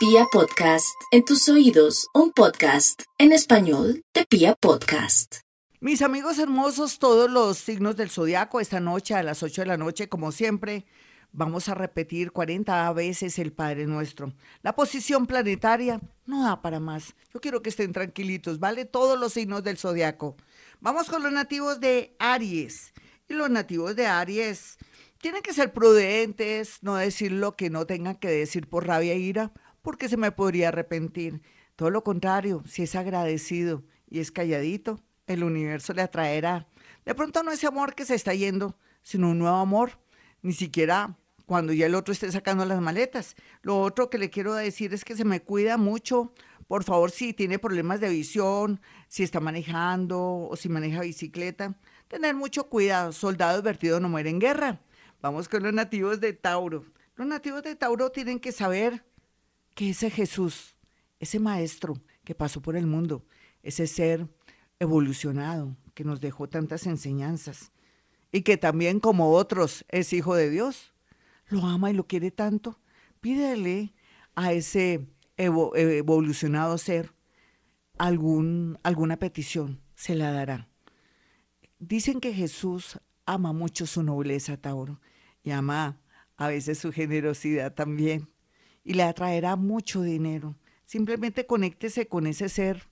Pia Podcast, en tus oídos, un podcast en español de Pia Podcast. Mis amigos hermosos, todos los signos del zodiaco, esta noche a las 8 de la noche, como siempre, vamos a repetir 40 veces el Padre Nuestro. La posición planetaria no da para más. Yo quiero que estén tranquilitos, ¿vale? Todos los signos del zodiaco. Vamos con los nativos de Aries. Y los nativos de Aries tienen que ser prudentes, no decir lo que no tengan que decir por rabia e ira porque se me podría arrepentir. Todo lo contrario, si es agradecido y es calladito, el universo le atraerá. De pronto no ese amor que se está yendo, sino un nuevo amor, ni siquiera cuando ya el otro esté sacando las maletas. Lo otro que le quiero decir es que se me cuida mucho. Por favor, si tiene problemas de visión, si está manejando o si maneja bicicleta, tener mucho cuidado. Soldado advertido no muere en guerra. Vamos con los nativos de Tauro. Los nativos de Tauro tienen que saber que ese Jesús, ese maestro que pasó por el mundo, ese ser evolucionado que nos dejó tantas enseñanzas y que también como otros es hijo de Dios, lo ama y lo quiere tanto, pídele a ese evolucionado ser algún, alguna petición, se la dará. Dicen que Jesús ama mucho su nobleza, Tauro, y ama a veces su generosidad también y le atraerá mucho dinero. Simplemente conéctese con ese ser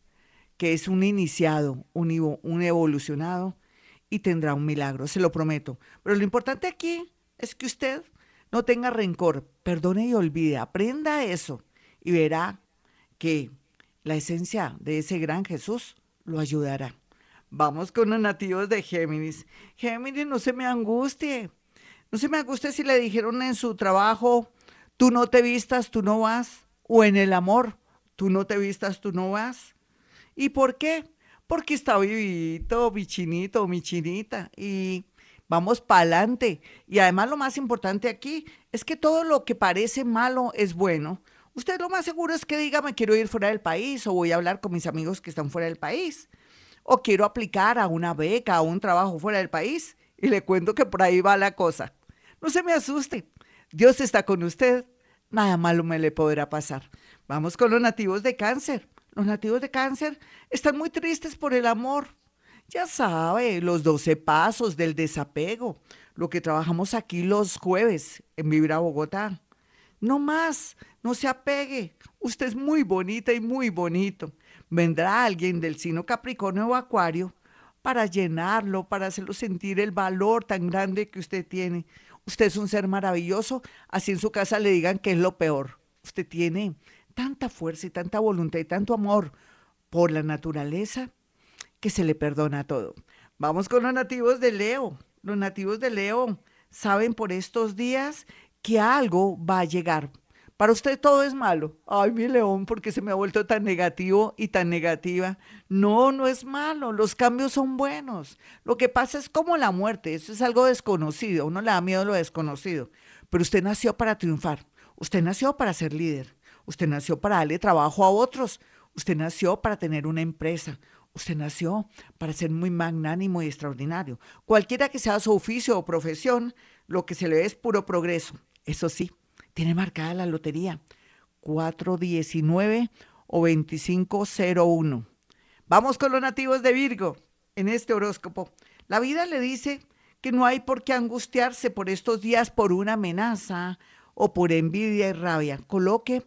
que es un iniciado, un, un evolucionado y tendrá un milagro, se lo prometo. Pero lo importante aquí es que usted no tenga rencor, perdone y olvide, aprenda eso y verá que la esencia de ese gran Jesús lo ayudará. Vamos con los nativos de Géminis. Géminis, no se me angustie. No se me angustie si le dijeron en su trabajo, tú no te vistas, tú no vas, o en el amor, tú no te vistas, tú no vas. ¿Y por qué? Porque está vivito, mi chinito, mi chinita, y vamos para adelante. Y además lo más importante aquí es que todo lo que parece malo es bueno. Usted lo más seguro es que diga, me quiero ir fuera del país o voy a hablar con mis amigos que están fuera del país. O quiero aplicar a una beca, a un trabajo fuera del país. Y le cuento que por ahí va la cosa. No se me asuste. Dios está con usted, nada malo me le podrá pasar. Vamos con los nativos de cáncer. Los nativos de cáncer están muy tristes por el amor. Ya sabe, los 12 pasos del desapego, lo que trabajamos aquí los jueves en Vibra Bogotá. No más, no se apegue. Usted es muy bonita y muy bonito. Vendrá alguien del signo Capricornio o Acuario para llenarlo, para hacerlo sentir el valor tan grande que usted tiene Usted es un ser maravilloso, así en su casa le digan que es lo peor. Usted tiene tanta fuerza y tanta voluntad y tanto amor por la naturaleza que se le perdona todo. Vamos con los nativos de Leo. Los nativos de Leo saben por estos días que algo va a llegar para usted todo es malo. Ay, mi león, porque se me ha vuelto tan negativo y tan negativa. No, no es malo. Los cambios son buenos. Lo que pasa es como la muerte. Eso es algo desconocido. Uno le da miedo lo desconocido. Pero usted nació para triunfar. Usted nació para ser líder. Usted nació para darle trabajo a otros. Usted nació para tener una empresa. Usted nació para ser muy magnánimo y extraordinario. Cualquiera que sea su oficio o profesión, lo que se le ve es puro progreso. Eso sí, tiene marcada la lotería 419 o 2501. Vamos con los nativos de Virgo en este horóscopo. La vida le dice que no hay por qué angustiarse por estos días por una amenaza o por envidia y rabia. Coloque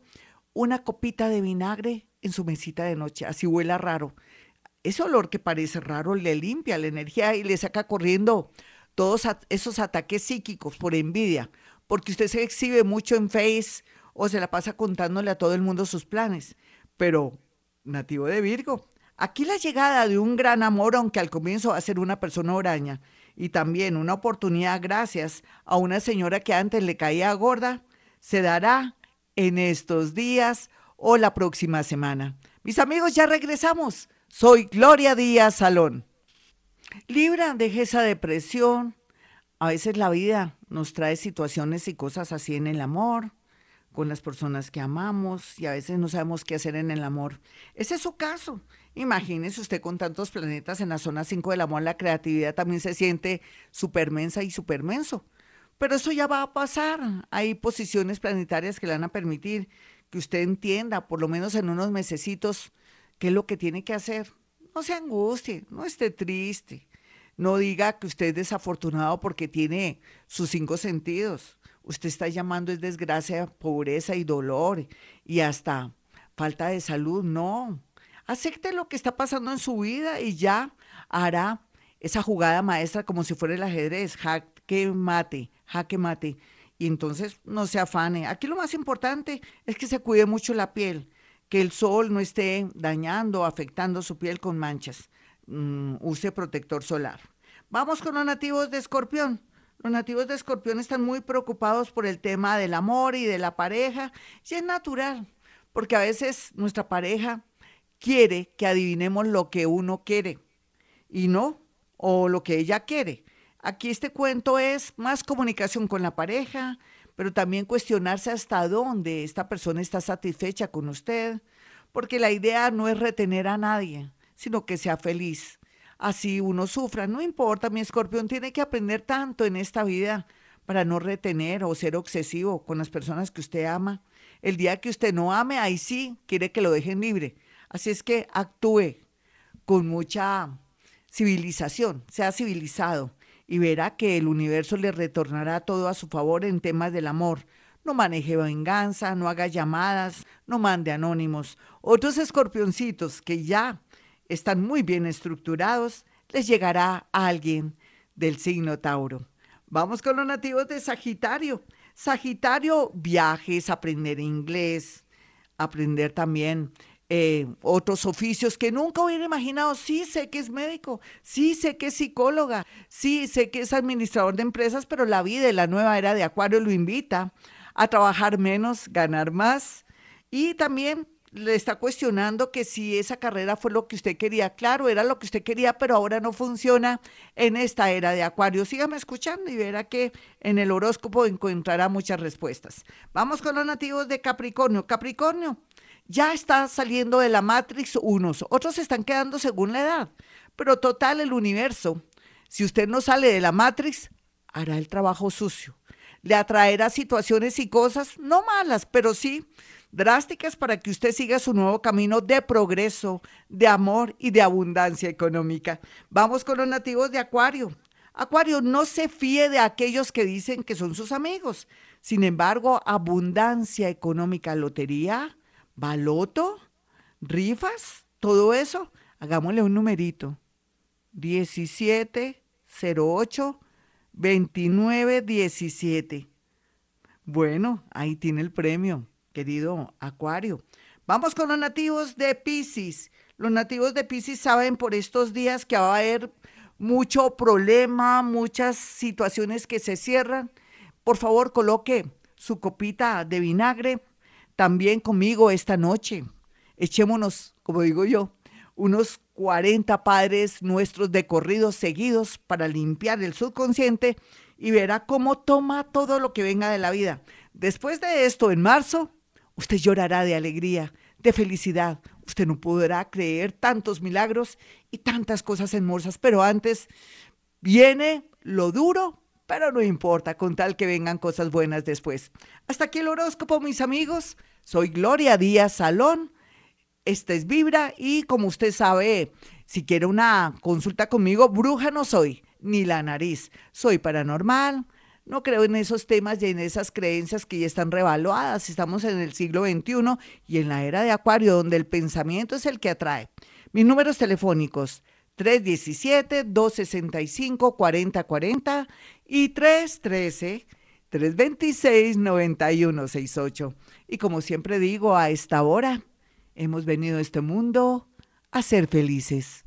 una copita de vinagre en su mesita de noche, así huela raro. Ese olor que parece raro le limpia la energía y le saca corriendo todos esos ataques psíquicos por envidia porque usted se exhibe mucho en Face o se la pasa contándole a todo el mundo sus planes. Pero, nativo de Virgo, aquí la llegada de un gran amor, aunque al comienzo va a ser una persona oraña, y también una oportunidad gracias a una señora que antes le caía gorda, se dará en estos días o la próxima semana. Mis amigos, ya regresamos. Soy Gloria Díaz Salón. Libra, deje esa depresión. A veces la vida nos trae situaciones y cosas así en el amor, con las personas que amamos y a veces no sabemos qué hacer en el amor. Ese es su caso. Imagínese usted con tantos planetas en la zona 5 del amor, la creatividad también se siente supermensa y supermenso. Pero eso ya va a pasar. Hay posiciones planetarias que le van a permitir que usted entienda, por lo menos en unos mesecitos, qué es lo que tiene que hacer. No se angustie, no esté triste. No diga que usted es desafortunado porque tiene sus cinco sentidos. Usted está llamando es desgracia, pobreza y dolor y hasta falta de salud. No. Acepte lo que está pasando en su vida y ya hará esa jugada maestra como si fuera el ajedrez. Jaque mate, jaque mate. Y entonces no se afane. Aquí lo más importante es que se cuide mucho la piel, que el sol no esté dañando, afectando su piel con manchas. Mm, use protector solar. Vamos con los nativos de Escorpión. Los nativos de Escorpión están muy preocupados por el tema del amor y de la pareja. Y es natural, porque a veces nuestra pareja quiere que adivinemos lo que uno quiere y no, o lo que ella quiere. Aquí este cuento es más comunicación con la pareja, pero también cuestionarse hasta dónde esta persona está satisfecha con usted, porque la idea no es retener a nadie, sino que sea feliz así uno sufra. No importa, mi escorpión tiene que aprender tanto en esta vida para no retener o ser obsesivo con las personas que usted ama. El día que usted no ame, ahí sí quiere que lo dejen libre. Así es que actúe con mucha civilización, sea civilizado y verá que el universo le retornará todo a su favor en temas del amor. No maneje venganza, no haga llamadas, no mande anónimos. Otros escorpioncitos que ya están muy bien estructurados, les llegará a alguien del signo Tauro. Vamos con los nativos de Sagitario. Sagitario, viajes, aprender inglés, aprender también eh, otros oficios que nunca hubiera imaginado. Sí sé que es médico, sí sé que es psicóloga, sí sé que es administrador de empresas, pero la vida y la nueva era de Acuario lo invita a trabajar menos, ganar más y también le está cuestionando que si esa carrera fue lo que usted quería. Claro, era lo que usted quería, pero ahora no funciona en esta era de Acuario. Sígame escuchando y verá que en el horóscopo encontrará muchas respuestas. Vamos con los nativos de Capricornio. Capricornio ya está saliendo de la Matrix unos, otros están quedando según la edad, pero total el universo. Si usted no sale de la Matrix, hará el trabajo sucio. Le atraerá situaciones y cosas, no malas, pero sí drásticas para que usted siga su nuevo camino de progreso, de amor y de abundancia económica. Vamos con los nativos de Acuario. Acuario, no se fíe de aquellos que dicen que son sus amigos. Sin embargo, abundancia económica, lotería, baloto, rifas, todo eso, hagámosle un numerito. 1708 2917. Bueno, ahí tiene el premio querido Acuario. Vamos con los nativos de Pisces. Los nativos de Pisces saben por estos días que va a haber mucho problema, muchas situaciones que se cierran. Por favor, coloque su copita de vinagre también conmigo esta noche. Echémonos, como digo yo, unos 40 padres nuestros de corridos seguidos para limpiar el subconsciente y verá cómo toma todo lo que venga de la vida. Después de esto, en marzo, Usted llorará de alegría, de felicidad. Usted no podrá creer tantos milagros y tantas cosas hermosas, pero antes viene lo duro, pero no importa, con tal que vengan cosas buenas después. Hasta aquí el horóscopo, mis amigos. Soy Gloria Díaz Salón. Este es Vibra y como usted sabe, si quiere una consulta conmigo, bruja no soy, ni la nariz. Soy paranormal, no creo en esos temas y en esas creencias que ya están revaluadas. Estamos en el siglo XXI y en la era de Acuario, donde el pensamiento es el que atrae. Mis números telefónicos 317-265-4040 y 313-326-9168. Y como siempre digo, a esta hora hemos venido a este mundo a ser felices.